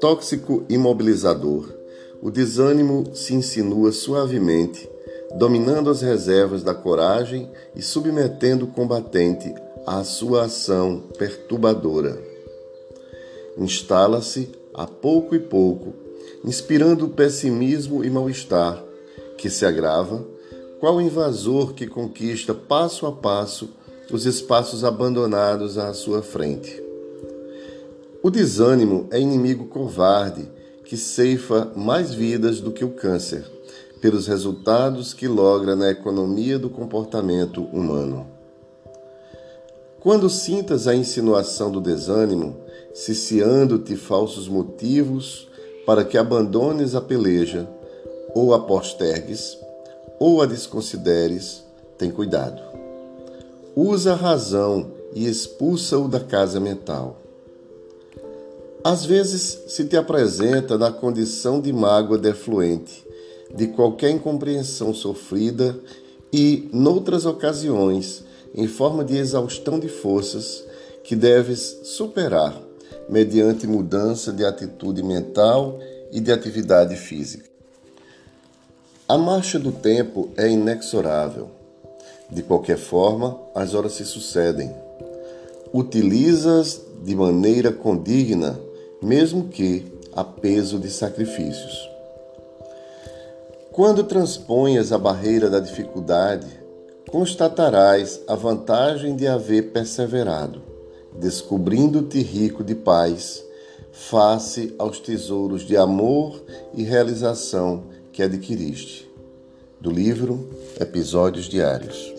Tóxico imobilizador, o desânimo se insinua suavemente, dominando as reservas da coragem e submetendo o combatente à sua ação perturbadora. Instala-se a pouco e pouco, inspirando pessimismo e mal-estar, que se agrava, qual invasor que conquista passo a passo os espaços abandonados à sua frente. O desânimo é inimigo covarde que ceifa mais vidas do que o câncer, pelos resultados que logra na economia do comportamento humano. Quando sintas a insinuação do desânimo, ciciando-te falsos motivos para que abandones a peleja, ou a postergues, ou a desconsideres, tem cuidado. Usa a razão e expulsa-o da casa mental. Às vezes se te apresenta na condição de mágoa defluente, de qualquer incompreensão sofrida e, noutras ocasiões, em forma de exaustão de forças que deves superar mediante mudança de atitude mental e de atividade física. A marcha do tempo é inexorável. De qualquer forma, as horas se sucedem. Utilizas de maneira condigna mesmo que a peso de sacrifícios. Quando transponhas a barreira da dificuldade, constatarás a vantagem de haver perseverado, descobrindo-te rico de paz, face aos tesouros de amor e realização que adquiriste. Do livro Episódios Diários.